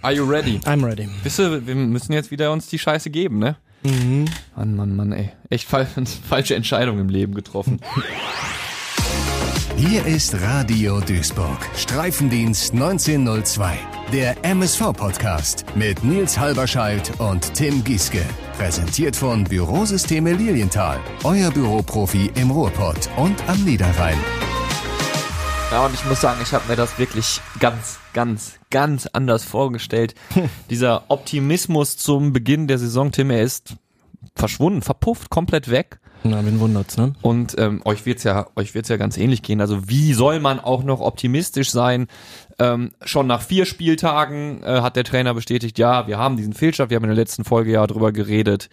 Are you ready? I'm ready. Wisst ihr, wir müssen jetzt wieder uns die Scheiße geben, ne? Mhm. Mann, Mann, Mann, ey. Echt fal falsche Entscheidung im Leben getroffen. Hier ist Radio Duisburg. Streifendienst 1902. Der MSV-Podcast mit Nils Halberscheidt und Tim Gieske. Präsentiert von Bürosysteme Lilienthal. Euer Büroprofi im Ruhrpott und am Niederrhein. Ja, und ich muss sagen, ich habe mir das wirklich ganz, ganz, ganz anders vorgestellt. Dieser Optimismus zum Beginn der Saison, Tim, er ist verschwunden, verpufft, komplett weg. Na, wen wundert's, ne? Und ähm, euch wird's ja, euch wird's ja ganz ähnlich gehen. Also wie soll man auch noch optimistisch sein? Ähm, schon nach vier Spieltagen äh, hat der Trainer bestätigt, ja, wir haben diesen Fehlstart, wir haben in der letzten Folge ja drüber geredet.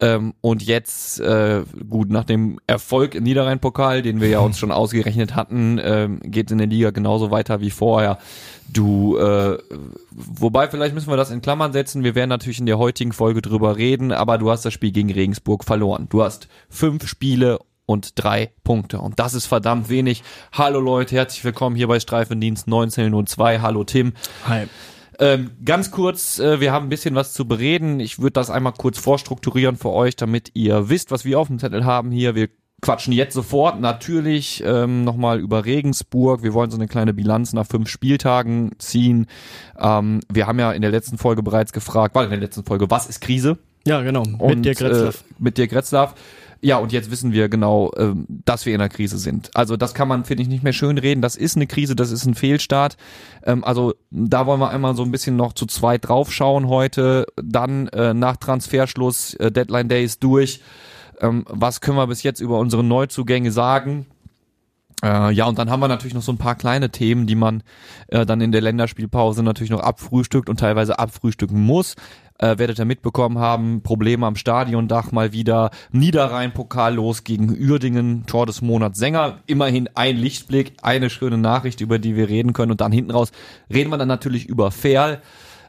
Ähm, und jetzt, äh, gut, nach dem Erfolg im Niederrhein-Pokal, den wir ja uns schon ausgerechnet hatten, ähm, geht in der Liga genauso weiter wie vorher. Du, äh, wobei vielleicht müssen wir das in Klammern setzen. Wir werden natürlich in der heutigen Folge drüber reden, aber du hast das Spiel gegen Regensburg verloren. Du hast fünf Spiele und drei Punkte. Und das ist verdammt wenig. Hallo Leute, herzlich willkommen hier bei Streifendienst 1902. Hallo Tim. Hi. Ähm, ganz kurz, äh, wir haben ein bisschen was zu bereden. Ich würde das einmal kurz vorstrukturieren für euch, damit ihr wisst, was wir auf dem Zettel haben hier. Wir quatschen jetzt sofort natürlich ähm, nochmal über Regensburg. Wir wollen so eine kleine Bilanz nach fünf Spieltagen ziehen. Ähm, wir haben ja in der letzten Folge bereits gefragt, war in der letzten Folge, was ist Krise? Ja, genau. Und, mit dir, Gretzlaff. Äh, mit dir, Gretzlaff. Ja, und jetzt wissen wir genau, ähm, dass wir in einer Krise sind. Also das kann man, finde ich, nicht mehr schön reden. Das ist eine Krise, das ist ein Fehlstart. Ähm, also da wollen wir einmal so ein bisschen noch zu zweit draufschauen heute. Dann äh, nach Transferschluss, äh, Deadline Day ist durch. Ähm, was können wir bis jetzt über unsere Neuzugänge sagen? Äh, ja, und dann haben wir natürlich noch so ein paar kleine Themen, die man äh, dann in der Länderspielpause natürlich noch abfrühstückt und teilweise abfrühstücken muss. Äh, werdet ihr mitbekommen haben, Probleme am Stadiondach mal wieder, Niederrhein-Pokal los gegen Uerdingen, Tor des Monats Sänger, immerhin ein Lichtblick, eine schöne Nachricht, über die wir reden können und dann hinten raus reden wir dann natürlich über Ferl.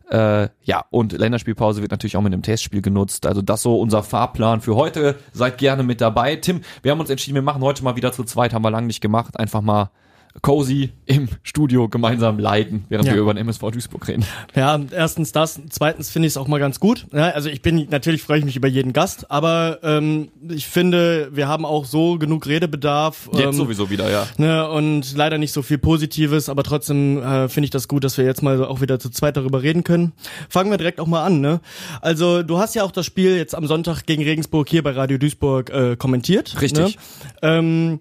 Äh, ja, und Länderspielpause wird natürlich auch mit einem Testspiel genutzt. Also das so unser Fahrplan für heute. Seid gerne mit dabei. Tim, wir haben uns entschieden, wir machen heute mal wieder zu zweit, haben wir lange nicht gemacht. Einfach mal cozy im Studio gemeinsam leiden, während Ja. wir über den MSV Duisburg reden. Ja, erstens das, zweitens finde ich es auch mal ganz gut. Ja, also ich bin, natürlich freue ich mich über jeden Gast, aber ähm, ich finde, wir haben auch so genug Redebedarf. Jetzt ähm, sowieso wieder, ja. Ne, und leider nicht so viel Positives, aber trotzdem äh, finde ich das gut, dass wir jetzt mal auch wieder zu zweit darüber reden können. Fangen wir direkt auch mal an, ne? Also du hast ja auch das Spiel jetzt am Sonntag gegen Regensburg hier bei Radio Duisburg äh, kommentiert. Richtig. Ne? Ähm,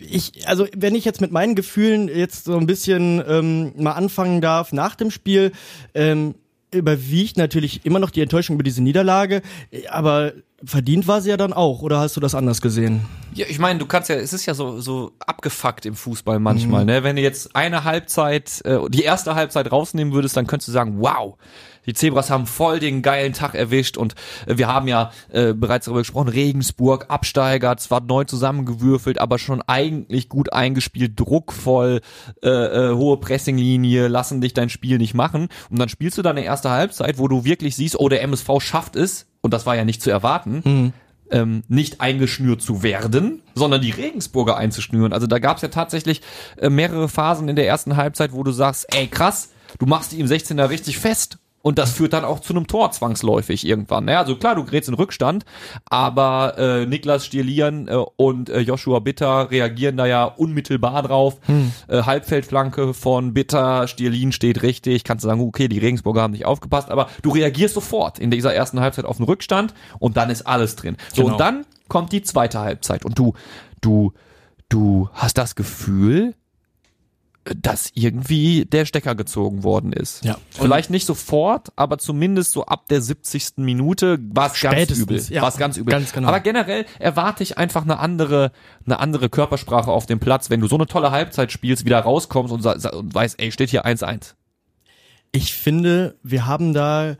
ich, also wenn ich jetzt mit meinen Gefühlen jetzt so ein bisschen ähm, mal anfangen darf nach dem Spiel, ähm, überwiegt natürlich immer noch die Enttäuschung über diese Niederlage, aber verdient war sie ja dann auch, oder hast du das anders gesehen? Ja, ich meine, du kannst ja, es ist ja so, so abgefuckt im Fußball manchmal, ne? Wenn du jetzt eine Halbzeit, äh, die erste Halbzeit rausnehmen würdest, dann könntest du sagen, wow, die Zebras haben voll den geilen Tag erwischt und äh, wir haben ja äh, bereits darüber gesprochen, Regensburg, Absteiger, zwar neu zusammengewürfelt, aber schon eigentlich gut eingespielt, druckvoll, äh, äh, hohe Pressinglinie, lassen dich dein Spiel nicht machen und dann spielst du deine erste Halbzeit, wo du wirklich siehst, oh, der MSV schafft es, und das war ja nicht zu erwarten, ähm, nicht eingeschnürt zu werden, sondern die Regensburger einzuschnüren. Also da gab es ja tatsächlich äh, mehrere Phasen in der ersten Halbzeit, wo du sagst, ey krass, du machst die im 16er richtig fest. Und das führt dann auch zu einem Tor zwangsläufig irgendwann. Naja, also klar, du gerätst in Rückstand, aber äh, Niklas Stierlian äh, und äh, Joshua Bitter reagieren da ja unmittelbar drauf. Äh, Halbfeldflanke von Bitter, Stierlin steht richtig. Kannst du sagen, okay, die Regensburger haben nicht aufgepasst, aber du reagierst sofort in dieser ersten Halbzeit auf den Rückstand und dann ist alles drin. So, Genau. und dann kommt die zweite Halbzeit und du, du, du hast das Gefühl, dass irgendwie der Stecker gezogen worden ist. Ja. Vielleicht nicht sofort, aber zumindest so ab der 70. Minute war es ganz übel. ja. War es ganz übel. Ganz genau. Aber generell erwarte ich einfach eine andere, eine andere Körpersprache auf dem Platz, wenn du so eine tolle Halbzeit spielst, wieder rauskommst und, und weißt, ey, steht hier 1-1. Ich finde, wir haben da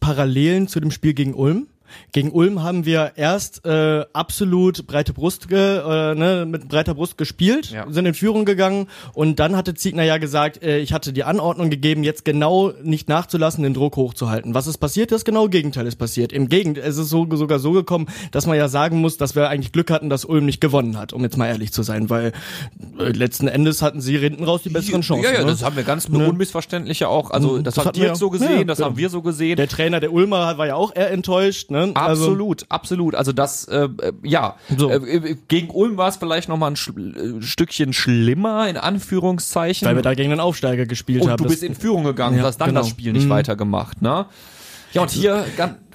Parallelen zu dem Spiel gegen Ulm. Gegen Ulm haben wir erst äh, absolut breite Brust ge, äh, ne, mit breiter Brust gespielt, Ja. sind in Führung gegangen und dann hatte Ziegner ja gesagt, äh, ich hatte die Anordnung gegeben, jetzt genau nicht nachzulassen, den Druck hochzuhalten. Was ist passiert? Das genaue Gegenteil ist passiert. Im Gegenteil, es ist so, sogar so gekommen, dass man ja sagen muss, dass wir eigentlich Glück hatten, dass Ulm nicht gewonnen hat, um jetzt mal ehrlich zu sein, weil äh, letzten Endes hatten sie hinten raus die besseren Chancen. Ja, ja, ne? das haben wir ganz unmissverständlich ja auch. Also das, Das hat hatten Dirk wir- so gesehen, ja, das haben wir so gesehen. Der Trainer der Ulmer war ja auch eher enttäuscht. Ne? Also, Absolut, absolut. Also das, äh, äh, ja, So. äh, äh, gegen Ulm war es vielleicht noch mal ein Schl- äh, Stückchen schlimmer in Anführungszeichen. weil wir da gegen den Aufsteiger gespielt und haben. du bist in Führung gegangen, Ja, hast dann genau. das Spiel nicht Mhm. weitergemacht, ne? Ja, und hier,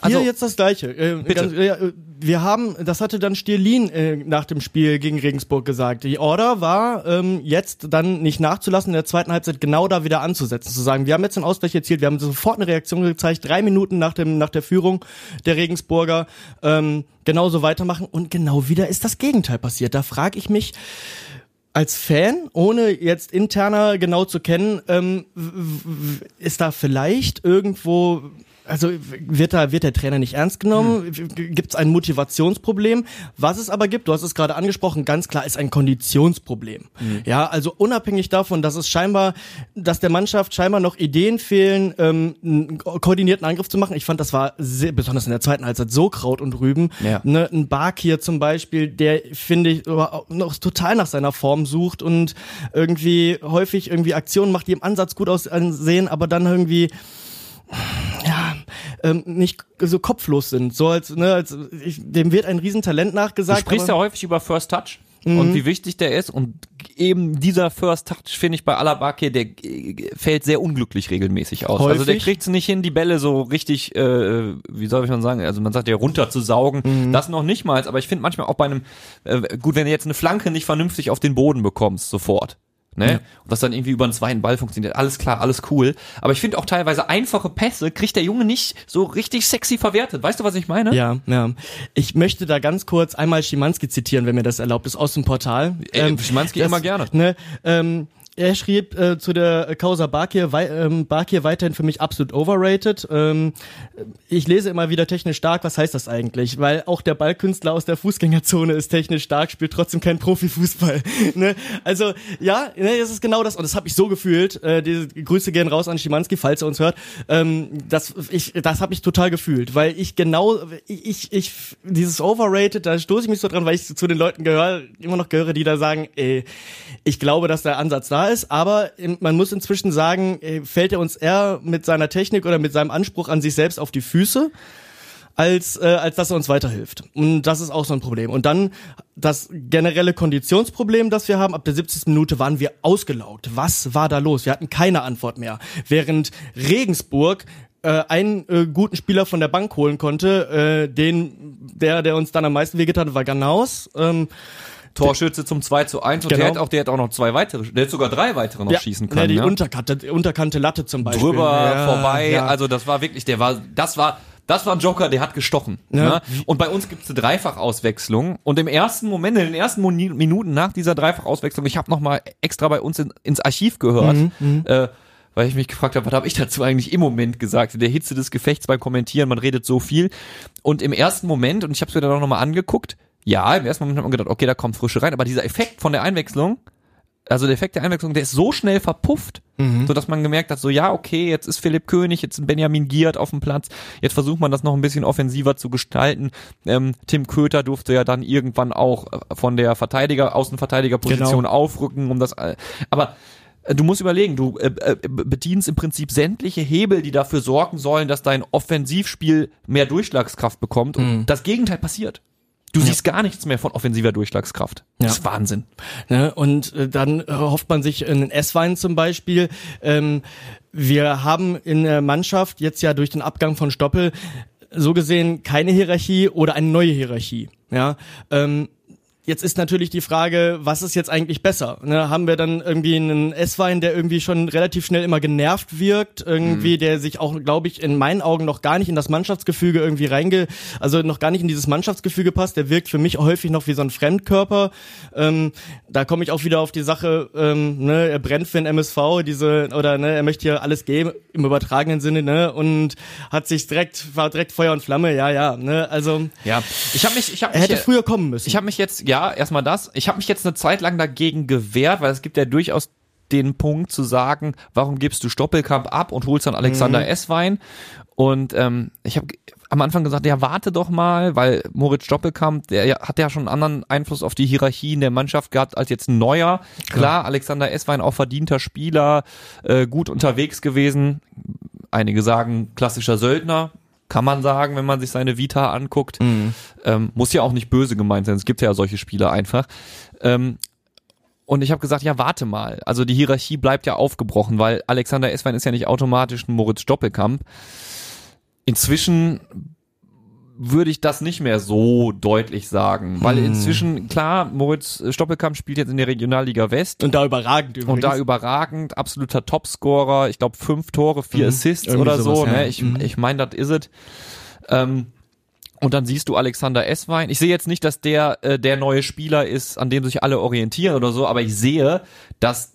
also, Hier jetzt das gleiche. Äh, Bitte. Ganz, äh, wir haben, das hatte dann Stierlin äh, nach dem Spiel gegen Regensburg gesagt. Die Order war ähm, jetzt dann nicht nachzulassen, in der zweiten Halbzeit genau da wieder anzusetzen, zu sagen, wir haben jetzt den Ausgleich erzielt, wir haben sofort eine Reaktion gezeigt, drei Minuten nach dem nach der Führung der Regensburger ähm, genauso weitermachen und genau wieder ist das Gegenteil passiert. Da frage ich mich als Fan, ohne jetzt interner genau zu kennen, ähm, ist da vielleicht irgendwo, also wird da wird der Trainer nicht ernst genommen? Gibt es ein Motivationsproblem? Was es aber gibt, du hast es gerade angesprochen, ganz klar ist ein Konditionsproblem. Ja, also unabhängig davon, dass es scheinbar, dass der Mannschaft scheinbar noch Ideen fehlen, ähm, einen ko- koordinierten Angriff zu machen. Ich fand, das war sehr, besonders in der zweiten Halbzeit so Kraut und Rüben. Ja. Ne, ein Bakir zum Beispiel, der finde ich noch total nach seiner Form sucht und irgendwie häufig irgendwie Aktionen macht, die im Ansatz gut aussehen, aber dann irgendwie ähm, nicht so kopflos sind. So als, ne, als ich, dem wird ein Riesentalent du nachgesagt. sprichst ja häufig über First Touch Mhm. und wie wichtig der ist und eben dieser First Touch finde ich bei Alabake, der äh, fällt sehr unglücklich regelmäßig aus. Also der Häufig. kriegt es nicht hin, die Bälle so richtig, äh, wie soll ich man sagen, also man sagt ja runterzusaugen, Mhm. das noch nicht mal, aber ich finde manchmal auch bei einem, äh, gut, wenn du jetzt eine Flanke nicht vernünftig auf den Boden bekommst, sofort. Ne? Und das dann irgendwie über einen zweiten Ball funktioniert. Alles klar, alles cool. Aber ich finde auch teilweise einfache Pässe kriegt der Junge nicht so richtig sexy verwertet. Weißt du, was ich meine? ja, ja. Ich möchte da ganz kurz einmal Schimanski zitieren, wenn mir das erlaubt ist, aus dem Portal. Äh, Schimanski das- immer gerne. Ne, ähm, er schrieb äh, zu der Causa Bakir, wei ähm, Bakir weiterhin für mich absolut overrated. Ähm, ich lese immer wieder technisch stark, was heißt das eigentlich? Weil auch der Ballkünstler aus der Fußgängerzone ist technisch stark, spielt trotzdem kein Profifußball. ne? Also ja, ne, das ist genau das und das habe ich so gefühlt. Äh, diese Grüße gehen raus an Schimanski, falls er uns hört. Ähm, das ich, das habe ich total gefühlt, weil ich genau, ich, ich, dieses overrated, da stoße ich mich so dran, weil ich zu den Leuten gehöre, immer noch gehöre, die da sagen, ey, ich glaube, dass der Ansatz da ist, aber man muss inzwischen sagen, äh, fällt er uns eher mit seiner Technik oder mit seinem Anspruch an sich selbst auf die Füße, als, äh, als dass er uns weiterhilft. Und das ist auch so ein Problem. Und dann das generelle Konditionsproblem, das wir haben, ab der 70. Minute waren wir ausgelaugt. Was war da los? Wir hatten keine Antwort mehr. Während Regensburg äh, einen äh, guten Spieler von der Bank holen konnte, äh, den, der, der uns dann am meisten wehgetan hat, war Ganaus. Ähm, Torschütze zum 2 zu 1 und Genau. der hat auch, der hat auch noch zwei weitere, der hätte sogar drei weitere noch schießen können. Ja, die ja. Unterkante, Unterkante Latte zum Beispiel. Drüber, Ja, vorbei, ja. also das war wirklich, der war, das war, das war ein Joker, der hat gestochen. Ja. Ne? Und bei uns gibt's eine Dreifachauswechslung und im ersten Moment, in den ersten Minuten nach dieser Dreifachauswechslung, ich habe noch mal extra bei uns in, ins Archiv gehört, Mhm, äh, weil ich mich gefragt habe, was habe ich dazu eigentlich im Moment gesagt? In der Hitze des Gefechts beim Kommentieren, man redet so viel. Und im ersten Moment, und ich habe es mir dann auch nochmal angeguckt, ja, im ersten Moment hat man gedacht, okay, da kommt Frische rein, aber dieser Effekt von der Einwechslung, also der Effekt der Einwechslung, der ist so schnell verpufft, Mhm. so dass man gemerkt hat, so ja, okay, jetzt ist Philipp König, jetzt ist Benjamin Giert auf dem Platz, jetzt versucht man das noch ein bisschen offensiver zu gestalten. Ähm, Tim Köter durfte ja dann irgendwann auch äh, von der Verteidiger, Außenverteidigerposition Genau. aufrücken, um das, äh, aber äh, Du musst überlegen, du äh, äh, bedienst im Prinzip sämtliche Hebel, die dafür sorgen sollen, dass dein Offensivspiel mehr Durchschlagskraft bekommt. Und Mhm. das Gegenteil passiert. Du siehst gar nichts mehr von offensiver Durchschlagskraft. Das Ja. ist Wahnsinn. Ne? Und äh, dann hofft man sich einen S-Wein zum Beispiel. Ähm, wir haben in der Mannschaft jetzt ja durch den Abgang von Stoppel so gesehen keine Hierarchie oder eine neue Hierarchie. Ja. Ähm, Jetzt ist natürlich die Frage, was ist jetzt eigentlich besser? Ne, haben wir dann irgendwie einen S-Wein, der irgendwie schon relativ schnell immer genervt wirkt, irgendwie, mhm. der sich auch, glaube ich, in meinen Augen noch gar nicht in das Mannschaftsgefüge irgendwie reinge, also noch gar nicht in dieses Mannschaftsgefüge passt. Der wirkt für mich häufig noch wie so ein Fremdkörper. Ähm, da komme ich auch wieder auf die Sache, ähm, ne, er brennt für den MSV, diese oder ne, er möchte hier alles geben im übertragenen Sinne, ne, und hat sich direkt war direkt Feuer und Flamme, ja, ja, ne, also ja, ich habe mich, ich habe er hätte früher kommen müssen. Ich habe mich jetzt ja ja, erstmal das. Ich habe mich jetzt eine Zeit lang dagegen gewehrt, weil es gibt ja durchaus den Punkt zu sagen, warum gibst du Stoppelkamp ab und holst dann Alexander mhm. Esswein? Und ähm, ich habe am Anfang gesagt, ja, warte doch mal, weil Moritz Stoppelkamp, der hat ja schon einen anderen Einfluss auf die Hierarchie in der Mannschaft gehabt als jetzt ein neuer. Klar, Klar Alexander Esswein auch verdienter Spieler, äh, gut unterwegs gewesen. Einige sagen klassischer Söldner, kann man sagen, wenn man sich seine Vita anguckt. Mhm. Ähm, muss ja auch nicht böse gemeint sein. Es gibt ja solche Spieler einfach. Ähm, und ich habe gesagt, ja, warte mal. Also die Hierarchie bleibt ja aufgebrochen, weil Alexander Eswein ist ja nicht automatisch ein Moritz Doppelkamp. Inzwischen würde ich das nicht mehr so deutlich sagen, weil hm. inzwischen, klar, Moritz Stoppelkamp spielt jetzt in der Regionalliga West. Und da überragend übrigens. Und da überragend, absoluter Topscorer, ich glaube fünf Tore, vier mhm. Assists Irgendwie oder sowas, so, ne? Ich, mhm. ich meine, das is ist es. Ähm, und dann siehst du Alexander Esswein. Ich sehe jetzt nicht, dass der äh, der neue Spieler ist, an dem sich alle orientieren oder so, aber ich sehe, dass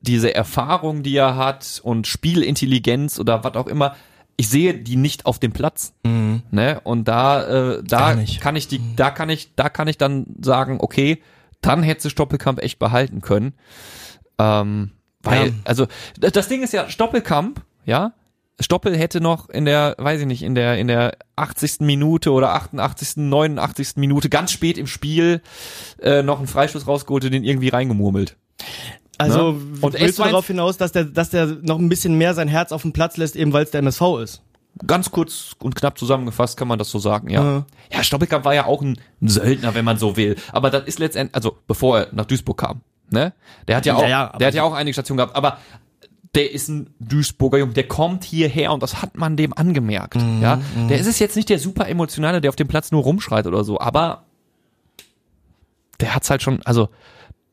diese Erfahrung, die er hat und Spielintelligenz oder was auch immer, ich sehe die nicht auf dem Platz. Mhm. Ne? Und da, äh, da kann ich die, mhm. da kann ich, da kann ich dann sagen, okay, dann hätte Stoppelkamp echt behalten können. Ähm, weil, ja. also, das Ding ist ja, Stoppelkamp, ja, Stoppel hätte noch in der, weiß ich nicht, in der, in der 80. Minute oder 88., 89. Minute ganz spät im Spiel äh, noch einen Freistoß rausgeholt und den irgendwie reingemurmelt. Also ne? und willst du darauf hinaus, dass der, dass der noch ein bisschen mehr sein Herz auf den Platz lässt, eben weil es der MSV ist? Ganz kurz und knapp zusammengefasst kann man das so sagen, ja. Ja, ja Stoppelkamp war ja auch ein, Söldner, wenn man so will. Aber das ist letztendlich, also bevor er nach Duisburg kam, ne? Der hat ja auch, ja, ja, der hat ja auch einige Stationen gehabt, aber der ist ein Duisburger Junge, der kommt hierher und das hat man dem angemerkt, mhm, ja. Mhm. Der ist es jetzt nicht der super emotionale, der auf dem Platz nur rumschreit oder so, aber der hat's halt schon, also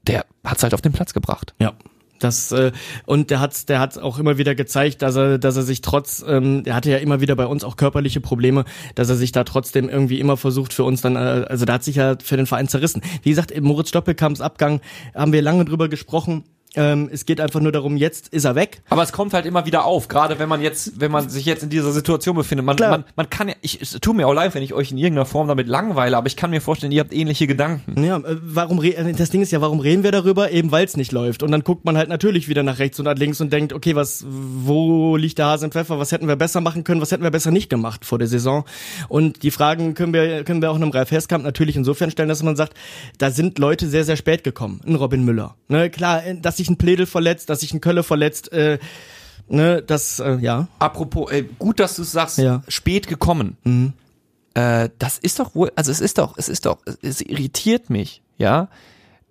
der hat's halt auf den Platz gebracht. Ja. Das, äh, und der hat der hat auch immer wieder gezeigt, dass er, dass er sich trotz, ähm, er hatte ja immer wieder bei uns auch körperliche Probleme, dass er sich da trotzdem irgendwie immer versucht für uns dann, äh, also da hat sich ja für den Verein zerrissen. Wie gesagt, Moritz Stoppelkamps Abgang haben wir lange drüber gesprochen. Ähm, es geht einfach nur darum, jetzt ist er weg. Aber es kommt halt immer wieder auf, gerade wenn man jetzt, wenn man sich jetzt in dieser Situation befindet. Man, man, man kann ja, ich, es tut mir auch leid, wenn ich euch in irgendeiner Form damit langweile, aber ich kann mir vorstellen, ihr habt ähnliche Gedanken. Ja, äh, warum, äh, das Ding ist ja, warum reden wir darüber? Eben weil es nicht läuft. Und dann guckt man halt natürlich wieder nach rechts und nach links und denkt, okay, was, wo liegt der Hase im Pfeffer? Was hätten wir besser machen können? Was hätten wir besser nicht gemacht vor der Saison? Und die Fragen können wir, können wir auch einem Ralf Heskamp natürlich insofern stellen, dass man sagt, da sind Leute sehr, sehr spät gekommen. Ein Robin Müller. Ne, klar, äh, dass sich ein Pledel verletzt, dass sich ein Kölle verletzt. Äh, ne, das, äh, ja. Apropos, äh, gut, dass du sagst, ja. spät gekommen. Mhm. Äh, das ist doch wohl, also es ist doch, es ist doch, es irritiert mich, ja,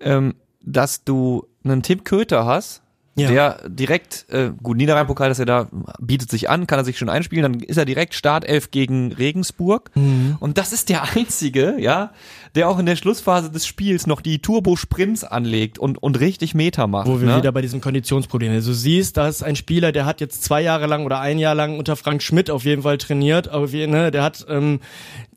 ähm, dass du einen Tim Köter hast, ja. der direkt, äh, gut, Niederrhein-Pokal, dass er da bietet sich an, kann er sich schon einspielen, dann ist er direkt Startelf gegen Regensburg. Mhm. Und das ist der einzige, ja, der auch in der Schlussphase des Spiels noch die Turbo-Sprints anlegt und, und richtig Meter macht. Wo wir ne? wieder bei diesem Konditionsproblem sind. Also du siehst, da ist ein Spieler, der hat jetzt zwei Jahre lang oder ein Jahr lang unter Frank Schmidt auf jeden Fall trainiert. Aber wie, ne, der hat ähm,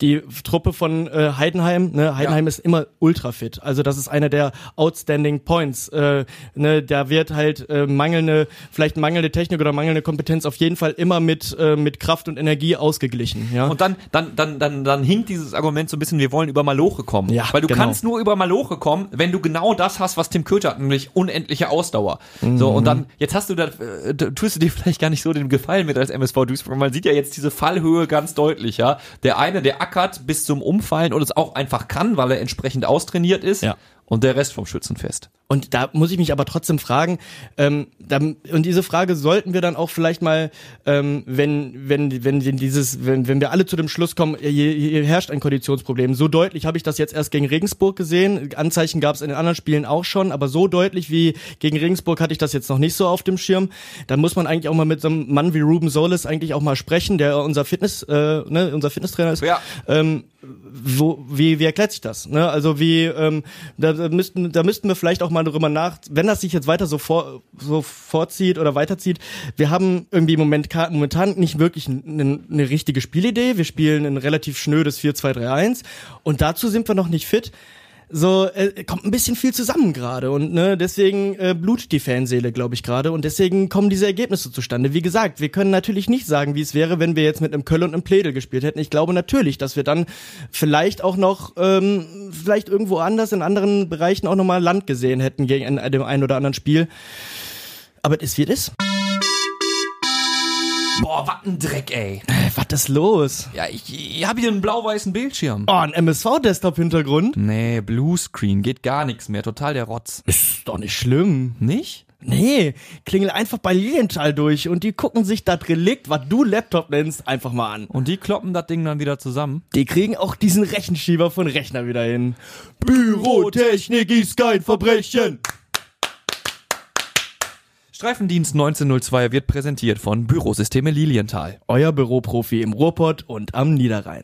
die Truppe von äh, Heidenheim, ne, Heidenheim ja. ist immer ultra fit. Also das ist einer der outstanding Points. Äh, ne, da wird halt äh, mangelnde, vielleicht mangelnde Technik oder mangelnde Kompetenz auf jeden Fall immer mit äh, mit Kraft und Energie ausgeglichen. Ja. Und dann dann dann dann dann hinkt dieses Argument so ein bisschen, wir wollen über Maloche kommen. Ja, Weil du genau. kannst nur über Maloche kommen, wenn du genau das hast, was Tim Köter hat, nämlich unendliche Ausdauer. Mhm. So und dann jetzt hast du da äh, tust du dir vielleicht gar nicht so den Gefallen mit als MSV Duisburg. Man sieht ja jetzt diese Fallhöhe ganz deutlich. Ja, der eine, der ackert bis zum Umfallen und es auch einfach kann, weil er entsprechend austrainiert ist. Ja. Und der Rest vom Schützenfest. Und da muss ich mich aber trotzdem fragen, ähm, da, und diese Frage sollten wir dann auch vielleicht mal, ähm, wenn, wenn, wenn dieses, wenn, wenn wir alle zu dem Schluss kommen, hier, hier herrscht ein Konditionsproblem. So deutlich habe ich das jetzt erst gegen Regensburg gesehen. Anzeichen gab es in den anderen Spielen auch schon, aber so deutlich wie gegen Regensburg hatte ich das jetzt noch nicht so auf dem Schirm. Da muss man eigentlich auch mal mit so einem Mann wie Ruben Solis eigentlich auch mal sprechen, der unser Fitness, äh, ne, unser Fitnesstrainer ist. Ja. Ähm, wo, wie, wie erklärt sich das? Ne? Also wie, ähm, da, da müssten, da müssten wir vielleicht auch mal darüber nach, wenn das sich jetzt weiter so vor, so vorzieht oder weiterzieht. Wir haben irgendwie im Moment momentan nicht wirklich eine, eine richtige Spielidee. Wir spielen ein relativ schnödes 4-2-3-1 und dazu sind wir noch nicht fit so äh, kommt ein bisschen viel zusammen gerade und ne, deswegen äh, blutet die Fanseele, glaube ich gerade und deswegen kommen diese Ergebnisse zustande. Wie gesagt, wir können natürlich nicht sagen, wie es wäre, wenn wir jetzt mit einem Köln und einem Pledel gespielt hätten. Ich glaube natürlich, dass wir dann vielleicht auch noch ähm, vielleicht irgendwo anders in anderen Bereichen auch nochmal Land gesehen hätten gegen ein, dem einen oder anderen Spiel. Aber es wird es. Boah, was ein Dreck, ey. Äh, was ist los? Ja, ich, ich habe hier einen blau-weißen Bildschirm. Oh, ein MSV-Desktop-Hintergrund? Nee, Bluescreen, geht gar nichts mehr, total der Rotz. Ist doch nicht schlimm. Nicht? Nee, klingel einfach bei Lilienthal durch und die gucken sich das Relikt, was du Laptop nennst, einfach mal an. Und die kloppen das Ding dann wieder zusammen? Die kriegen auch diesen Rechenschieber von Rechner wieder hin. Bürotechnik ist kein Verbrechen. Streifendienst 1902 wird präsentiert von Bürosysteme Lilienthal. Euer Büroprofi im Ruhrpott und am Niederrhein.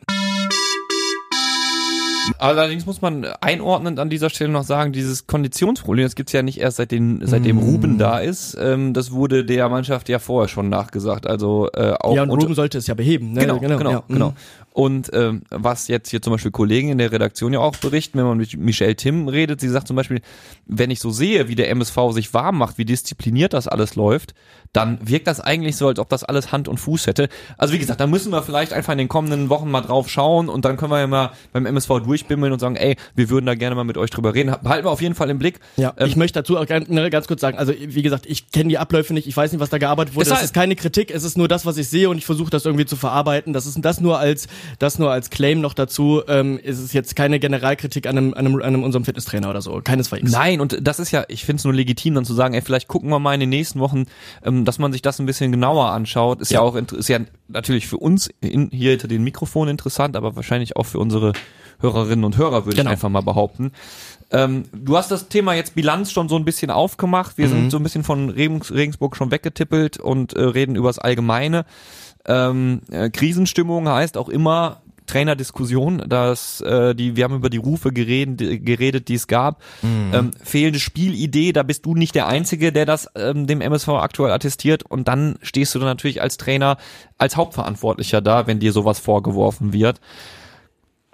Allerdings muss man einordnend an dieser Stelle noch sagen, dieses Konditionsproblem, das gibt's ja nicht erst seitdem, seitdem mm. Ruben da ist. Ähm, das wurde der Mannschaft ja vorher schon nachgesagt. Also äh, auch ja, und Ruben sollte es ja beheben. Ne? Genau, genau, genau. Ja. genau. Und ähm, was jetzt hier zum Beispiel Kollegen in der Redaktion ja auch berichten, wenn man mit Michelle Tim redet, sie sagt zum Beispiel, wenn ich so sehe, wie der MSV sich warm macht, wie diszipliniert das alles läuft, dann wirkt das eigentlich so, als ob das alles Hand und Fuß hätte. Also wie gesagt, da müssen wir vielleicht einfach in den kommenden Wochen mal drauf schauen und dann können wir ja mal beim MSV durchbimmeln und sagen, ey, wir würden da gerne mal mit euch drüber reden. Behalten wir auf jeden Fall im Blick. Ja, ähm, ich möchte dazu auch ganz, ne, ganz kurz sagen, also wie gesagt, ich kenne die Abläufe nicht, ich weiß nicht, was da gearbeitet wurde. Das, das ist keine Kritik, es ist nur das, was ich sehe und ich versuche das irgendwie zu verarbeiten. Das ist das nur als das nur als Claim noch dazu. Ähm, ist es jetzt keine Generalkritik an einem, an einem, an einem unserem Fitnesstrainer oder so. Keinesfalls. Nein, und das ist ja, ich finde es nur legitim, dann zu sagen, ey, vielleicht gucken wir mal in den nächsten Wochen, ähm, dass man sich das ein bisschen genauer anschaut. Ist ja, ja auch ist ja natürlich für uns in, hier hinter den Mikrofonen interessant, aber wahrscheinlich auch für unsere Hörerinnen und Hörer, würde genau. ich einfach mal behaupten. Ähm, du hast das Thema jetzt Bilanz schon so ein bisschen aufgemacht. Wir mhm. sind so ein bisschen von Regensburg schon weggetippelt und äh, reden über das Allgemeine. Ähm, äh, Krisenstimmung heißt auch immer, Trainerdiskussion, dass äh, die wir haben über die Rufe geredet, geredet die es gab. Mhm. Ähm, fehlende Spielidee, da bist du nicht der Einzige, der das ähm, dem MSV aktuell attestiert. Und dann stehst du dann natürlich als Trainer, als Hauptverantwortlicher da, wenn dir sowas vorgeworfen wird.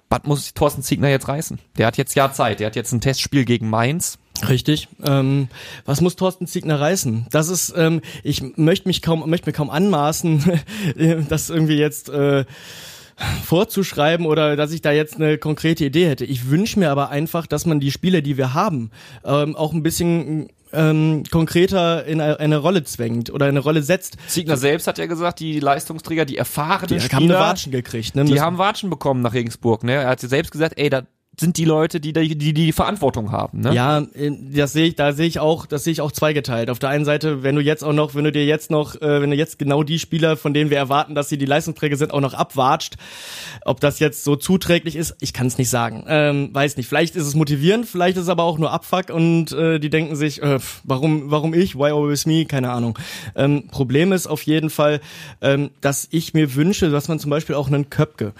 Was muss Thorsten Ziegner jetzt reißen? Der hat jetzt ja Zeit. Der hat jetzt ein Testspiel gegen Mainz. Richtig. Ähm, was muss Thorsten Ziegner reißen? Das ist, ähm, ich möchte mich kaum, möchte mir kaum anmaßen, dass irgendwie jetzt äh, vorzuschreiben oder dass ich da jetzt eine konkrete Idee hätte. Ich wünsche mir aber einfach, dass man die Spiele, die wir haben, ähm, auch ein bisschen ähm, konkreter in eine, eine, Rolle zwängt oder eine Rolle setzt. Ziegner selbst hat ja gesagt, die Leistungsträger, die erfahrenen die Spieler, haben eine Watschen gekriegt, ne? Die haben Watschen bekommen nach Regensburg, ne? Er hat ja selbst gesagt, ey, da sind die Leute, die die, die, die Verantwortung haben. Ne? Ja, das sehe ich, da sehe ich auch, das sehe ich auch zweigeteilt. Auf der einen Seite, wenn du jetzt auch noch, wenn du dir jetzt noch, äh, wenn du jetzt genau die Spieler, von denen wir erwarten, dass sie die Leistungsträger sind, auch noch abwatscht, ob das jetzt so zuträglich ist, ich kann es nicht sagen. Ähm, weiß nicht. Vielleicht ist es motivierend, vielleicht ist es aber auch nur Abfuck und äh, die denken sich, äh, warum, warum ich? Why always me? Keine Ahnung. Ähm, Problem ist auf jeden Fall, ähm, dass ich mir wünsche, dass man zum Beispiel auch einen Köpke.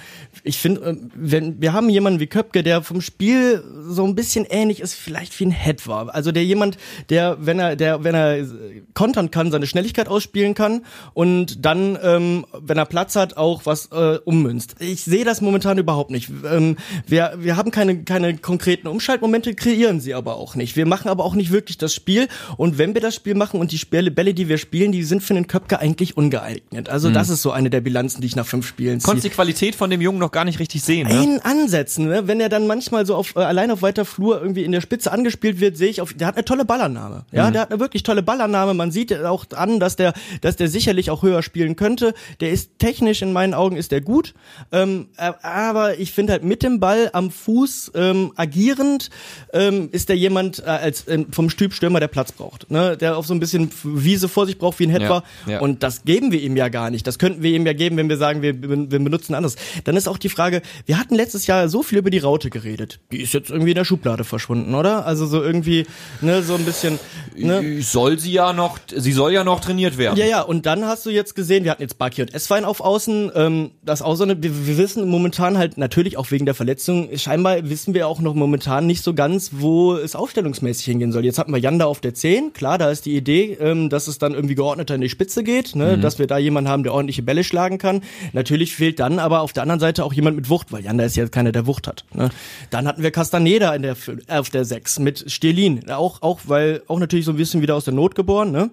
Ich finde, äh, wenn wir haben jemanden wie Köpke, der vom Spiel so ein bisschen ähnlich ist, vielleicht wie ein Head war. Also der jemand, der, wenn er, der, wenn er kontern kann, seine Schnelligkeit ausspielen kann und dann, ähm, wenn er Platz hat, auch was äh, ummünzt. Ich sehe das momentan überhaupt nicht. Ähm, wir, wir haben keine, keine konkreten Umschaltmomente, kreieren sie aber auch nicht. Wir machen aber auch nicht wirklich das Spiel und wenn wir das Spiel machen und die Spiele, Bälle, die wir spielen, die sind für den Köpke eigentlich ungeeignet. Also mhm. das ist so eine der Bilanzen, die ich nach fünf Spielen ziehe. Konntest die Qualität von dem Jungen noch gar nicht richtig sehen, ne? In Ansätzen, ne? wenn er dann manchmal manchmal so auf äh, allein auf weiter Flur irgendwie in der Spitze angespielt wird, sehe ich auf, der hat eine tolle Ballannahme. Ja, mhm. der hat eine wirklich tolle Ballannahme. Man sieht auch an, dass der, dass der sicherlich auch höher spielen könnte. Der ist technisch in meinen Augen ist der gut, ähm, äh, aber ich finde halt mit dem Ball am Fuß ähm, agierend ähm, ist der jemand äh, als äh, vom Stüb Stürmer der Platz braucht, ne? Der auf so ein bisschen Wiese vor sich braucht wie ein Hetwa ja, ja. und das geben wir ihm ja gar nicht. Das könnten wir ihm ja geben, wenn wir sagen, wir, wir benutzen anderes. Dann ist auch die Frage, wir hatten letztes Jahr so viel über die Raute geredet geredet. Die ist jetzt irgendwie in der Schublade verschwunden, oder? Also so irgendwie, ne, so ein bisschen, ne? Soll sie ja noch, sie soll ja noch trainiert werden. Ja, ja, und dann hast du jetzt gesehen, wir hatten jetzt Baki und Esswein auf Außen, ähm, das auch so eine, wir, wir wissen momentan halt natürlich auch wegen der Verletzung, scheinbar wissen wir auch noch momentan nicht so ganz, wo es aufstellungsmäßig hingehen soll. Jetzt hatten wir Janda auf der 10, klar, da ist die Idee, ähm, dass es dann irgendwie geordneter in die Spitze geht, ne, mhm. dass wir da jemanden haben, der ordentliche Bälle schlagen kann. Natürlich fehlt dann aber auf der anderen Seite auch jemand mit Wucht, weil Janda ist ja keiner, der Wucht hat. Ne. Dann hatten wir Castaneda in der, auf der 6 mit Stelin, auch, auch, weil, auch natürlich so ein bisschen wieder aus der Not geboren, ne.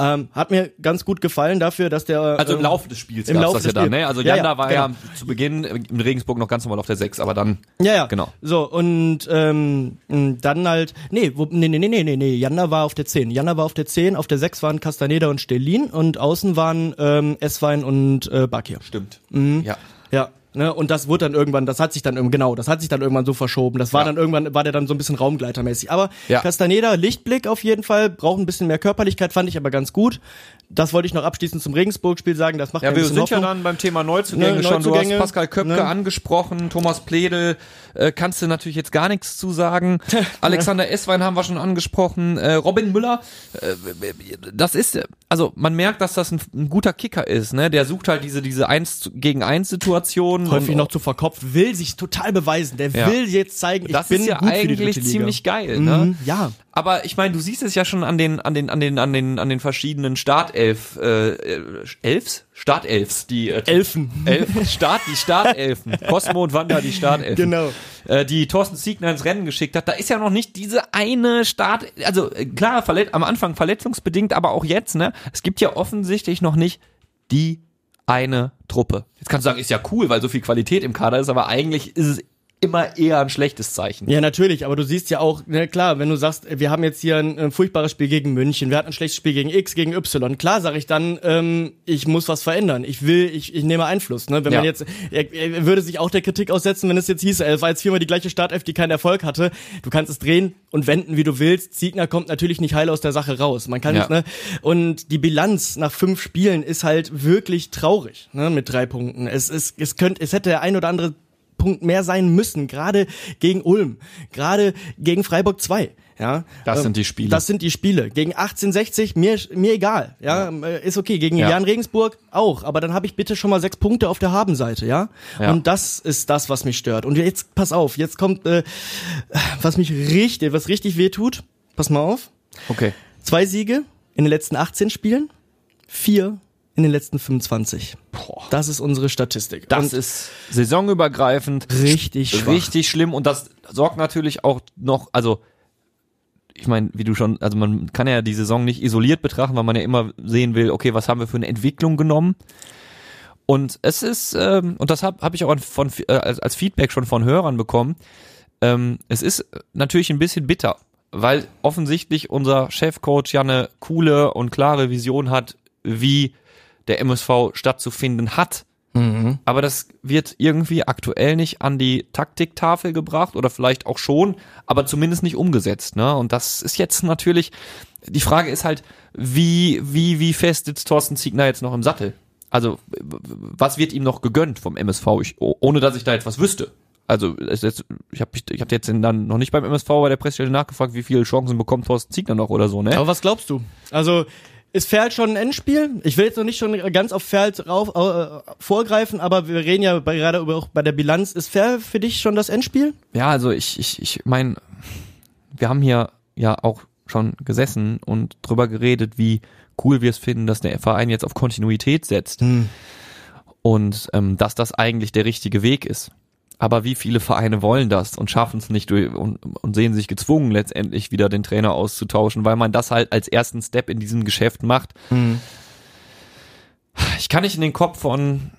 Ähm, hat mir ganz gut gefallen dafür, dass der. Also im ähm, Laufe des Spiels gab's Laufe das ja dann, ne? Also Ja, Janda ja, war genau. ja zu Beginn in Regensburg noch ganz normal auf der 6, aber dann. Ja, ja. Genau. So, und ähm, dann halt, nee, wo, nee, nee, nee, nee, nee, Janda war auf der 10. Janda war auf der 10, auf der 6 waren Castaneda und Stelin und außen waren ähm, Esswein und äh, Bakir. Stimmt. Mhm. Ja. Ja. Ne, und das wurde dann irgendwann, das hat sich dann irgendwann, genau, das hat sich dann irgendwann so verschoben. Das war Ja. dann irgendwann, war der dann so ein bisschen raumgleitermäßig. Aber Ja. Castaneda, Lichtblick auf jeden Fall, braucht ein bisschen mehr Körperlichkeit, fand ich aber ganz gut. Das wollte ich noch abschließend zum Regensburg-Spiel sagen, das macht Ja, wir sind ja Hoffnung. dann beim Thema Neuzugänge Ne, schon. Du Neuzugänge, hast Pascal Köpke ne? angesprochen, Thomas Pledel, äh, kannst du natürlich jetzt gar nichts zu sagen. Alexander Esswein haben wir schon angesprochen. Äh, Robin Müller, äh, das ist, also man merkt, dass das ein, ein guter Kicker ist, ne? Der sucht halt diese, diese 1 gegen 1 Situation. Häufig noch zu verkopft, will sich total beweisen. Der Ja. will jetzt zeigen, ich das bin ist ja gut eigentlich ziemlich geil, ne? Mhm, ja. Aber ich meine, du siehst es ja schon an den an den an den an den an den verschiedenen Startelf äh, äh, Elfs, Startelfs, die äh, Elfen. Elf, Start die Startelfen, Cosmo und Wanda die Startelfen. Genau. Äh, die Thorsten Siegner ins Rennen geschickt hat. Da ist ja noch nicht diese eine Start also äh, klar, verlet am Anfang verletzungsbedingt, aber auch jetzt, ne? Es gibt ja offensichtlich noch nicht die eine Truppe. Jetzt kannst du sagen, ist ja cool, weil so viel Qualität im Kader ist, aber eigentlich ist es immer eher ein schlechtes Zeichen. Ja, natürlich, aber du siehst ja auch, na klar, wenn du sagst, wir haben jetzt hier ein, ein furchtbares Spiel gegen München, wir hatten ein schlechtes Spiel gegen X, gegen Y, klar sage ich dann, ähm, ich muss was verändern. Ich will, ich, ich nehme Einfluss. Ne? Wenn Ja. man jetzt, er, er würde sich auch der Kritik aussetzen, wenn es jetzt hieß, es war jetzt viermal die gleiche Startelf, die keinen Erfolg hatte. Du kannst es drehen und wenden, wie du willst. Ziegner kommt natürlich nicht heil aus der Sache raus. Man kann Ja. nicht, ne? Und die Bilanz nach fünf Spielen ist halt wirklich traurig, ne? Mit drei Punkten. Es ist, es könnte, es hätte der ein oder andere Punkt mehr sein müssen, gerade gegen Ulm, gerade gegen Freiburg 2. Ja, Das Ähm, sind die Spiele. Das sind die Spiele. Gegen 1860 mir mir egal. Ja, äh, ist okay. Gegen Ja. Jan Regensburg auch. Aber dann habe ich bitte schon mal sechs Punkte auf der Habenseite. Ja? Ja. Und das ist das, was mich stört. Und jetzt pass auf. Jetzt kommt äh, was mich richtig, was richtig weh tut. Pass mal auf. Okay. Zwei Siege in den letzten 18 Spielen, vier in den letzten 25. Das ist unsere Statistik. Das Und ist saisonübergreifend richtig schwach. richtig schlimm und das sorgt natürlich auch noch, also ich meine, wie du schon, also man kann ja die Saison nicht isoliert betrachten, weil man ja immer sehen will, okay, was haben wir für eine Entwicklung genommen? Und es ist, ähm, und das habe hab ich auch von, äh, als, als Feedback schon von Hörern bekommen, ähm, es ist natürlich ein bisschen bitter, weil offensichtlich unser Chefcoach ja eine coole und klare Vision hat, wie der MSV stattzufinden hat. Aber das wird irgendwie aktuell nicht an die Taktiktafel gebracht oder vielleicht auch schon, aber zumindest nicht umgesetzt. Ne? Und das ist jetzt natürlich, die Frage ist halt, wie, wie, wie fest sitzt Thorsten Ziegner jetzt noch im Sattel? Also, was wird ihm noch gegönnt vom MSV? Ich, oh- ohne dass ich da jetzt was wüsste. Also, ich habe ich hab jetzt dann noch nicht beim MSV bei der Pressestelle nachgefragt, wie viele Chancen bekommt Thorsten Ziegner noch oder so, ne? Aber was glaubst du? Also ist Ferl schon ein Endspiel? Ich will jetzt noch nicht schon ganz auf Ferl rauf, äh, vorgreifen, aber wir reden ja bei, gerade über, auch bei der Bilanz. Ist Ferl für dich schon das Endspiel? Ja, also ich, ich, ich meine, wir haben hier ja auch schon gesessen und drüber geredet, wie cool wir es finden, dass der Verein jetzt auf Kontinuität setzt und ähm, dass das eigentlich der richtige Weg ist. Aber wie viele Vereine wollen das und schaffen es nicht durch und, und sehen sich gezwungen, letztendlich wieder den Trainer auszutauschen, weil man das halt als ersten Step in diesem Geschäft macht. Ich kann nicht in den Kopf von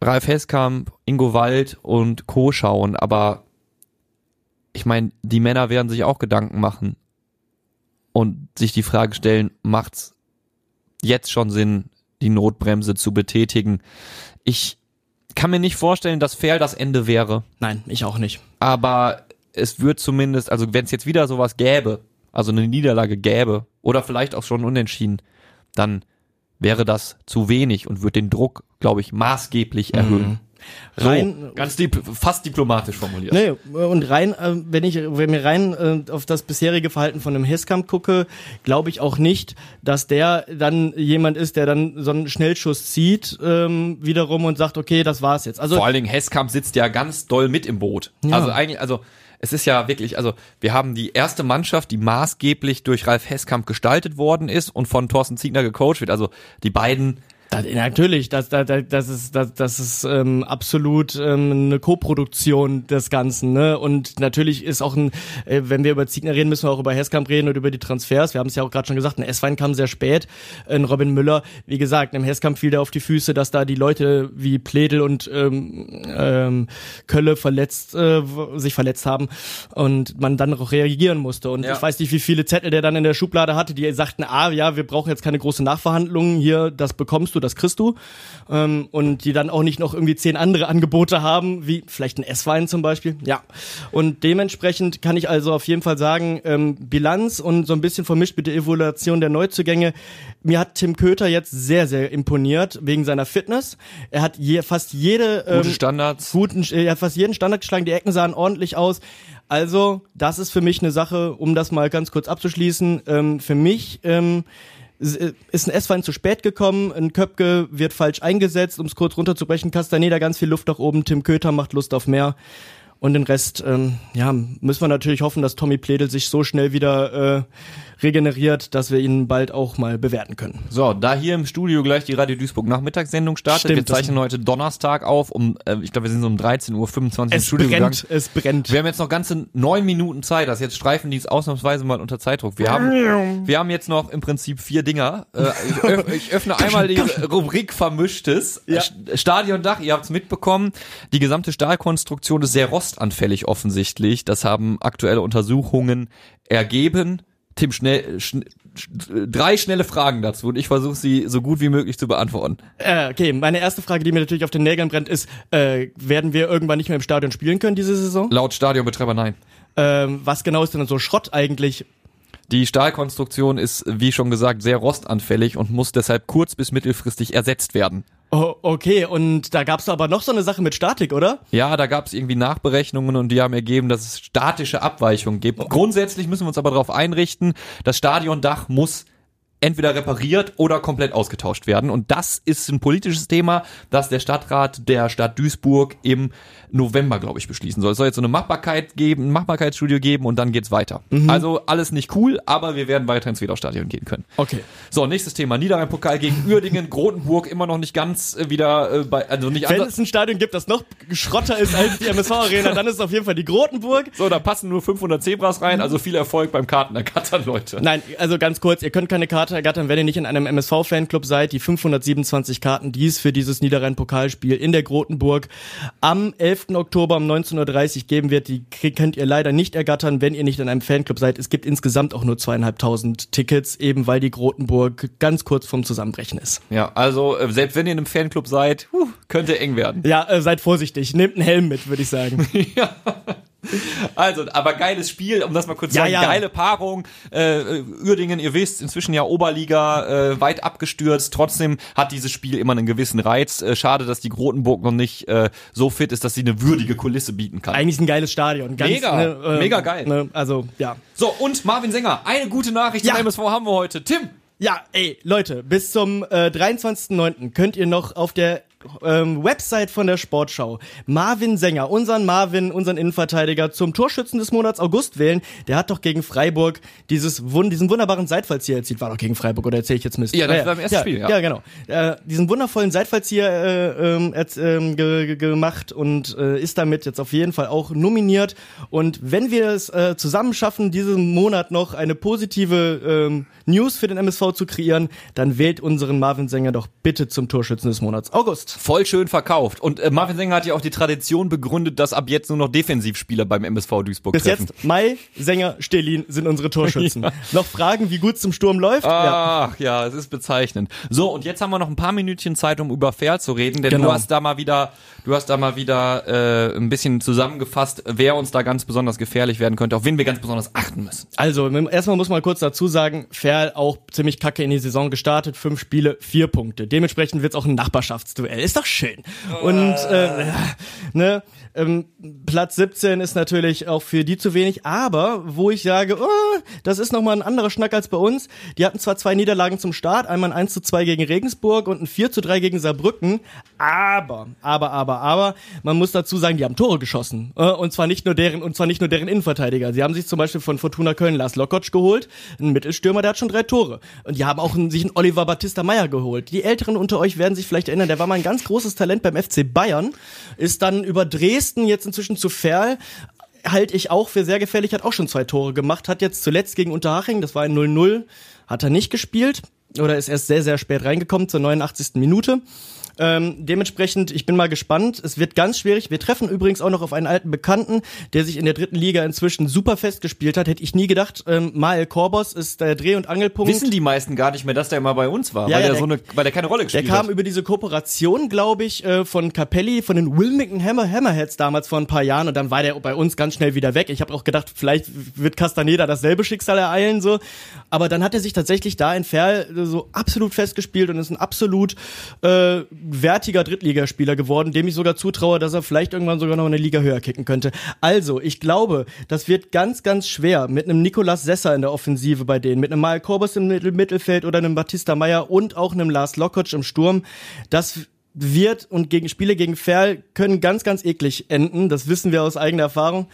Ralf Heskamp, Ingo Wald und Co. schauen, aber ich meine, die Männer werden sich auch Gedanken machen und sich die Frage stellen, macht's jetzt schon Sinn, die Notbremse zu betätigen? Ich kann mir nicht vorstellen, dass fair das Ende wäre, Nein, ich auch nicht. aber es wird zumindest, also wenn es jetzt wieder sowas gäbe, also eine Niederlage gäbe oder vielleicht auch schon unentschieden, dann wäre das zu wenig und wird den Druck, glaube ich, maßgeblich erhöhen. Rein, so, ganz dip fast diplomatisch formuliert. Nee, und rein, äh, wenn ich, wenn mir rein äh, auf das bisherige Verhalten von einem Hesskamp gucke, glaube ich auch nicht, dass der dann jemand ist, der dann so einen Schnellschuss zieht, ähm, wiederum und sagt, okay, das war's jetzt. Also vor allen Dingen Hesskamp sitzt ja ganz doll mit im Boot. Ja. Also eigentlich, also es ist ja wirklich, also wir haben die erste Mannschaft, die maßgeblich durch Ralf Hesskamp gestaltet worden ist und von Thorsten Ziegner gecoacht wird. Also die beiden das, natürlich, das, das, das ist, das, das ist ähm, absolut ähm, eine Co-Produktion des Ganzen. Ne? Und natürlich ist auch ein, äh, wenn wir über Ziegner reden, müssen wir auch über Hesskamp reden und über die Transfers. Wir haben es ja auch gerade schon gesagt, ein S-Wein kam sehr spät. Ein Robin Müller, wie gesagt, im Hesskamp fiel der auf die Füße, dass da die Leute wie Pledel und ähm, ähm, Kölle verletzt, äh, sich verletzt haben und man dann auch reagieren musste. Und ja. ich weiß nicht, wie viele Zettel der dann in der Schublade hatte, die sagten, ah ja, wir brauchen jetzt keine große Nachverhandlungen, hier, das bekommst du du, das kriegst du. Ähm, und die dann auch nicht noch irgendwie zehn andere Angebote haben, wie vielleicht ein S-Wein zum Beispiel. Ja. Und dementsprechend kann ich also auf jeden Fall sagen, ähm, Bilanz und so ein bisschen vermischt mit der Evaluation der Neuzugänge. Mir hat Tim Köter jetzt sehr, sehr imponiert wegen seiner Fitness. Er hat je, fast jede ähm, gute Standards. Guten, er hat fast jeden Standard geschlagen. Die Ecken sahen ordentlich aus. Also, das ist für mich eine Sache, um das mal ganz kurz abzuschließen. Ähm, für mich ähm, äh, ist ein S-Wein zu spät gekommen, ein Köpke wird falsch eingesetzt, um es kurz runterzubrechen, Castaneda ganz viel Luft nach oben, Tim Köter macht Lust auf mehr. Und den Rest, ähm, ja, müssen wir natürlich hoffen, dass Tommy Pledel sich so schnell wieder äh, regeneriert, dass wir ihn bald auch mal bewerten können. So, da hier im Studio gleich die Radio Duisburg Nachmittagssendung startet. Stimmt, wir zeichnen heute Donnerstag auf, um, äh, ich glaube, wir sind so um 13.25 Uhr im Studio brennt, gegangen. Es brennt. Wir haben jetzt noch ganze neun Minuten Zeit. Das jetzt streifen die es ausnahmsweise mal unter Zeitdruck. Wir haben, wir haben jetzt noch im Prinzip vier Dinger. Äh, ich, öff, ich öffne einmal die Rubrik Vermischtes. Ja. Stadiondach, ihr habt es mitbekommen. Die gesamte Stahlkonstruktion ist sehr rostanfällig offensichtlich. Das haben aktuelle Untersuchungen ergeben. Tim, schnell, schn drei schnelle Fragen dazu und ich versuche sie so gut wie möglich zu beantworten. Äh, okay, meine erste Frage, die mir natürlich auf den Nägeln brennt, ist, äh, werden wir irgendwann nicht mehr im Stadion spielen können diese Saison? Laut Stadionbetreiber nein. Ähm, was genau ist denn so Schrott eigentlich? Die Stahlkonstruktion ist, wie schon gesagt, sehr rostanfällig und muss deshalb kurz- bis mittelfristig ersetzt werden. Oh, okay, und da gab's aber noch so eine Sache mit Statik, oder? Ja, da gab's irgendwie Nachberechnungen und die haben ergeben, dass es statische Abweichungen gibt. Oh. Grundsätzlich müssen wir uns aber darauf einrichten, das Stadiondach muss entweder repariert oder komplett ausgetauscht werden. Und das ist ein politisches Thema, das der Stadtrat der Stadt Duisburg im November, glaube ich, beschließen soll. Es soll jetzt so eine Machbarkeit geben, ein Machbarkeitsstudio geben und dann geht's weiter. Mhm. Also alles nicht cool, aber wir werden weiter ins Wedau-Stadion gehen können. Okay. So, nächstes Thema. Niederrhein-Pokal gegen Uerdingen, Grotenburg immer noch nicht ganz äh, wieder äh, bei, also nicht Wenn es ein Stadion gibt, das noch schrotter ist als die MSV-Arena, dann ist es auf jeden Fall die Grotenburg. So, da passen nur 500 Zebras rein, also viel Erfolg beim Karten ergattern, Leute. Nein, also ganz kurz, ihr könnt keine Karte ergattern, wenn ihr nicht in einem MSV-Fanclub seid. Die 527 Karten, die es für dieses Niederrhein-Pokalspiel in der Grotenburg am 11. Oktober um 19.30 Uhr geben wird, die könnt ihr leider nicht ergattern, wenn ihr nicht in einem Fanclub seid. Es gibt insgesamt auch nur zweieinhalbtausend Tickets, eben weil die Grotenburg ganz kurz vorm Zusammenbrechen ist. Ja, also äh, selbst wenn ihr in einem Fanclub seid, huh, könnte eng werden. Ja, äh, seid vorsichtig. Nehmt einen Helm mit, würde ich sagen. ja. Also, aber geiles Spiel, um das mal kurz zu ja, sagen, ja. geile Paarung. Äh, Uerdingen, ihr wisst, inzwischen ja Oberliga, äh, weit abgestürzt. Trotzdem hat dieses Spiel immer einen gewissen Reiz. Äh, schade, dass die Grotenburg noch nicht äh, so fit ist, dass sie eine würdige Kulisse bieten kann. Eigentlich ein geiles Stadion. Ganz, mega, ne, äh, mega geil. Ne, also, ja. So, und Marvin Sänger, eine gute Nachricht ja. zum MSV haben wir heute. Tim! Ja, ey, Leute, bis zum äh, 23.09. könnt ihr noch auf der ähm, Website von der Sportschau Marvin Sänger, unseren Marvin, unseren Innenverteidiger, zum Torschützen des Monats August wählen. Der hat doch gegen Freiburg dieses diesen wunderbaren Seitfallzieher erzielt. War doch gegen Freiburg oder erzähle ich jetzt Mist? Ja, das war im ersten ja, Spiel, ja. Ja, genau. Äh, diesen wundervollen Seitfallzieher äh, äh, ge gemacht und äh, ist damit jetzt auf jeden Fall auch nominiert. Und wenn wir es äh, zusammen schaffen, diesen Monat noch eine positive ähm, News für den MSV zu kreieren, dann wählt unseren Marvin Sänger doch bitte zum Torschützen des Monats August. Voll schön verkauft. Und äh, Marvin Sänger hat ja auch die Tradition begründet, dass ab jetzt nur noch Defensivspieler beim MSV Duisburg Bis treffen. jetzt Mai, Sänger, Stelin sind unsere Torschützen. ja. Noch Fragen, wie gut zum Sturm läuft? Ach ja. ja, es ist bezeichnend. So, und jetzt haben wir noch ein paar Minütchen Zeit, um über Fair zu reden, denn genau. du hast da mal wieder, du hast da mal wieder äh, ein bisschen zusammengefasst, wer uns da ganz besonders gefährlich werden könnte, auf wen wir ganz besonders achten müssen. Also, erstmal muss man kurz dazu sagen, Fair auch ziemlich kacke in die Saison gestartet, fünf Spiele, vier Punkte. Dementsprechend wird es auch ein Nachbarschaftsduell ist doch schön. Und äh, ne, ähm, Platz 17 ist natürlich auch für die zu wenig, aber wo ich sage, oh, das ist nochmal ein anderer Schnack als bei uns. Die hatten zwar zwei Niederlagen zum Start, einmal ein 1 zu 2 gegen Regensburg und ein 4 zu 3 gegen Saarbrücken, aber, aber, aber, aber, man muss dazu sagen, die haben Tore geschossen. Äh, und zwar nicht nur deren, und zwar nicht nur deren Innenverteidiger. Sie haben sich zum Beispiel von Fortuna Köln Lars Lokotsch geholt, ein Mittelstürmer, der hat schon drei Tore. Und die haben auch einen, sich einen Oliver Battista Meyer geholt. Die Älteren unter euch werden sich vielleicht erinnern, der war mal ein ganz großes Talent beim FC Bayern, ist dann über Dresden jetzt inzwischen zu Ferl halte ich auch für sehr gefährlich, hat auch schon zwei Tore gemacht, hat jetzt zuletzt gegen Unterhaching, das war ein 0-0, hat er nicht gespielt oder ist erst sehr, sehr spät reingekommen zur 89. Minute. Ähm, dementsprechend, ich bin mal gespannt. Es wird ganz schwierig. Wir treffen übrigens auch noch auf einen alten Bekannten, der sich in der dritten Liga inzwischen super festgespielt hat. Hätte ich nie gedacht. Ähm, Mael Korbos ist der Dreh- und Angelpunkt. Wissen die meisten gar nicht mehr, dass der mal bei uns war, Ja, weil, ja, der, der- so eine, weil der keine Rolle gespielt Der kam hat. über diese Kooperation, glaube ich, äh, von Capelli, von den Wilmington Hammer Hammerheads damals vor ein paar Jahren und dann war der bei uns ganz schnell wieder weg. Ich habe auch gedacht, vielleicht wird Castaneda dasselbe Schicksal ereilen so, aber dann hat er sich tatsächlich da in Ferl so absolut festgespielt und ist ein absolut äh, wertiger Drittligaspieler geworden, dem ich sogar zutraue, dass er vielleicht irgendwann sogar noch eine Liga höher kicken könnte. Also, ich glaube, das wird ganz, ganz schwer mit einem Nicolas Sesser in der Offensive bei denen, mit einem Mal Korbus im Mittel Mittelfeld oder einem Batista Meyer und auch einem Lars Lokotsch im Sturm. Das wird und gegen Spiele gegen Ferl können ganz, ganz eklig enden. Das wissen wir aus eigener Erfahrung.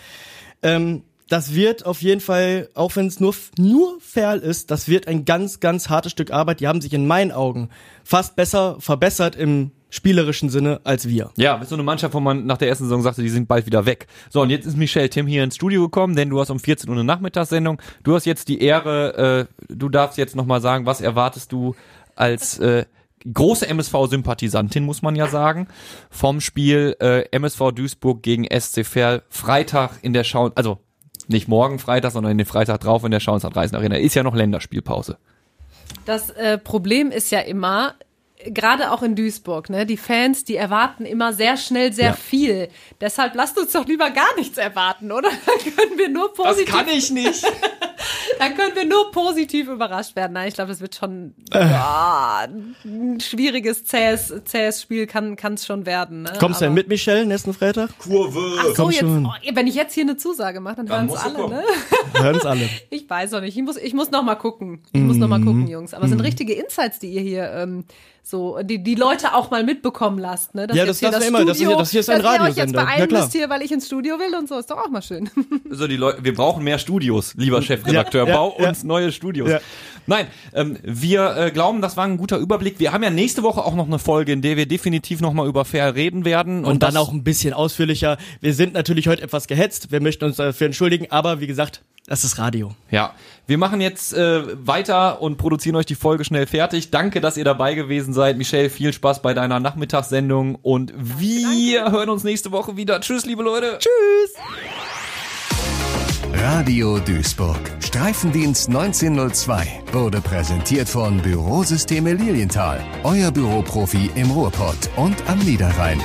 Ähm, das wird auf jeden Fall, auch wenn es nur, nur Ferl ist, das wird ein ganz, ganz hartes Stück Arbeit. Die haben sich in meinen Augen fast besser verbessert im spielerischen Sinne als wir. Ja, ist so eine Mannschaft, wo man nach der ersten Saison sagte, die sind bald wieder weg. So, und jetzt ist Michelle Tim hier ins Studio gekommen, denn du hast um 14 Uhr eine Nachmittagssendung. Du hast jetzt die Ehre, äh, du darfst jetzt nochmal sagen, was erwartest du als äh, große MSV-Sympathisantin, muss man ja sagen, vom Spiel äh, MSV Duisburg gegen SC Verl Freitag in der Schau, also nicht morgen Freitag, sondern in den Freitag drauf in der Schauensland Reisen Arena. Ist ja noch Länderspielpause. Das äh, Problem ist ja immer, gerade auch in Duisburg, ne, die Fans, die erwarten immer sehr schnell sehr Ja. viel. Deshalb lasst uns doch lieber gar nichts erwarten, oder? Dann können wir nur positiv, ich nicht. dann können wir nur positiv überrascht werden. Nein, ich glaube, das wird schon ja, ein schwieriges, zähes, zähes Spiel kann es schon werden. Ne? Kommst du denn mit, Michelle, nächsten Freitag? Kurve. Ach so, Komm jetzt, schon. oh, wenn ich jetzt hier eine Zusage mache, dann hören es alle, ne? Hören's alle. Ich weiß noch nicht. Ich muss, ich muss noch mal gucken. Ich muss noch mal gucken, Jungs. Aber es sind richtige Insights, die ihr hier ähm, so, die die Leute auch mal mitbekommen lasst, ne? Dass Ja, das hier lassen wir immer. Das ist ja- das hier ist ein dass ihr euch jetzt müsst hier, weil ich ins Studio will und so. Ist doch auch mal schön. So, die Leute, wir brauchen mehr Studios, lieber Chefredakteur. Ja, ja, Bau ja. uns neue Studios. Nein, ähm, wir äh, glauben, das war ein guter Überblick. Wir haben ja nächste Woche auch noch eine Folge, in der wir definitiv nochmal über Fair reden werden. Und, dann das- auch ein bisschen ausführlicher. Wir sind natürlich heute etwas gehetzt. Wir möchten uns dafür entschuldigen, aber wie gesagt, das ist Radio. Ja, wir machen jetzt äh, weiter und produzieren euch die Folge schnell fertig. Danke, dass ihr dabei gewesen seid. Michelle, viel Spaß bei deiner Nachmittagssendung und wir hören uns nächste Woche wieder. Tschüss, liebe Leute. Tschüss. Radio Duisburg. Streifendienst 1902 wurde präsentiert von Bürosysteme Lilienthal. Euer Büroprofi im Ruhrpott und am Niederrhein.